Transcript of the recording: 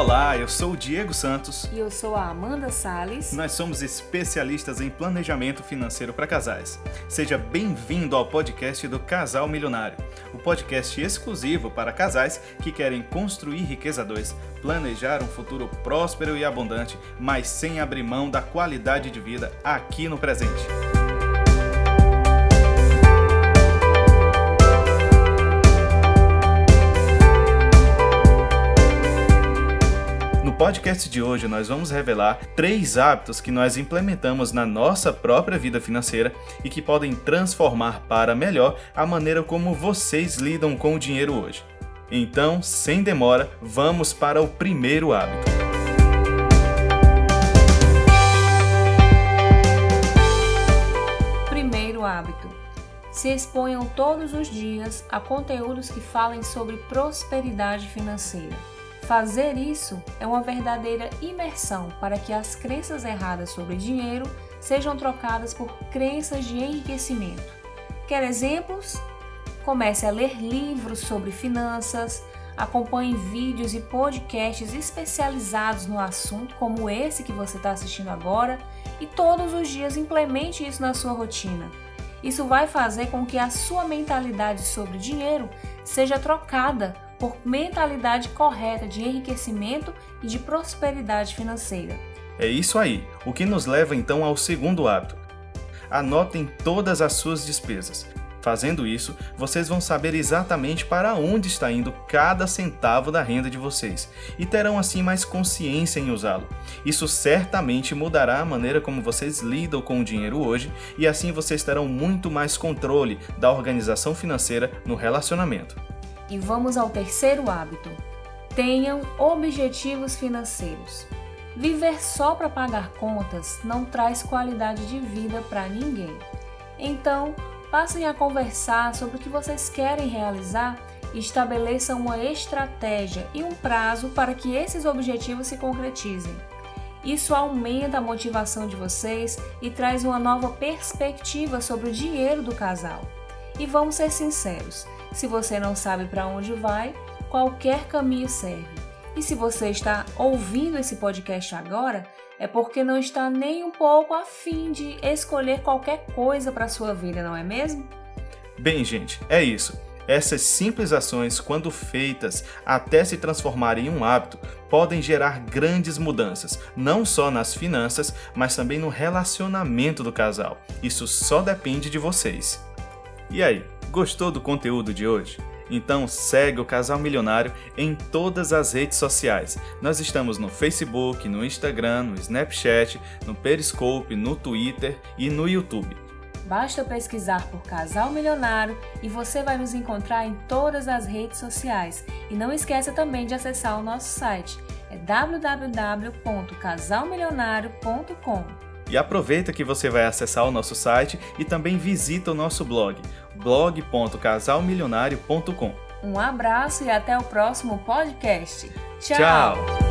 Olá, eu sou o Diego Santos. E eu sou a Amanda Sales. Nós somos especialistas em planejamento financeiro para casais. Seja bem-vindo ao podcast do Casal Milionário, o podcast exclusivo para casais que querem construir riqueza 2, planejar um futuro próspero e abundante, mas sem abrir mão da qualidade de vida aqui no presente. Podcast de hoje nós vamos revelar três hábitos que nós implementamos na nossa própria vida financeira e que podem transformar para melhor a maneira como vocês lidam com o dinheiro hoje. Então, sem demora, vamos para o primeiro hábito. Primeiro hábito. Se exponham todos os dias a conteúdos que falem sobre prosperidade financeira. Fazer isso é uma verdadeira imersão para que as crenças erradas sobre dinheiro sejam trocadas por crenças de enriquecimento. Quer exemplos? Comece a ler livros sobre finanças, acompanhe vídeos e podcasts especializados no assunto, como esse que você está assistindo agora, e todos os dias implemente isso na sua rotina. Isso vai fazer com que a sua mentalidade sobre dinheiro seja trocada por mentalidade correta de enriquecimento e de prosperidade financeira. É isso aí, o que nos leva então ao segundo hábito. Anotem todas as suas despesas. Fazendo isso, vocês vão saber exatamente para onde está indo cada centavo da renda de vocês e terão assim mais consciência em usá-lo. Isso certamente mudará a maneira como vocês lidam com o dinheiro hoje e assim vocês terão muito mais controle da organização financeira no relacionamento. E vamos ao terceiro hábito. Tenham objetivos financeiros. Viver só para pagar contas não traz qualidade de vida para ninguém. Então, passem a conversar sobre o que vocês querem realizar e estabeleçam uma estratégia e um prazo para que esses objetivos se concretizem. Isso aumenta a motivação de vocês e traz uma nova perspectiva sobre o dinheiro do casal. E vamos ser sinceros, se você não sabe para onde vai, qualquer caminho serve. E se você está ouvindo esse podcast agora, é porque não está nem um pouco afim de escolher qualquer coisa para sua vida, não é mesmo? Bem, gente, é isso. Essas simples ações, quando feitas até se transformarem em um hábito, podem gerar grandes mudanças, não só nas finanças, mas também no relacionamento do casal. Isso só depende de vocês. E aí, Gostou do conteúdo de hoje? Então segue o Casal Milionário em todas as redes sociais. Nós estamos no Facebook, no Instagram, no Snapchat, no Periscope, no Twitter e no YouTube. Basta pesquisar por Casal Milionário e você vai nos encontrar em todas as redes sociais. E não esqueça também de acessar o nosso site, é www.casalmilionario.com. E aproveita que você vai acessar o nosso site e também visita o nosso blog, blog.casalmilionario.com. Um abraço e até o próximo podcast. Tchau. Tchau.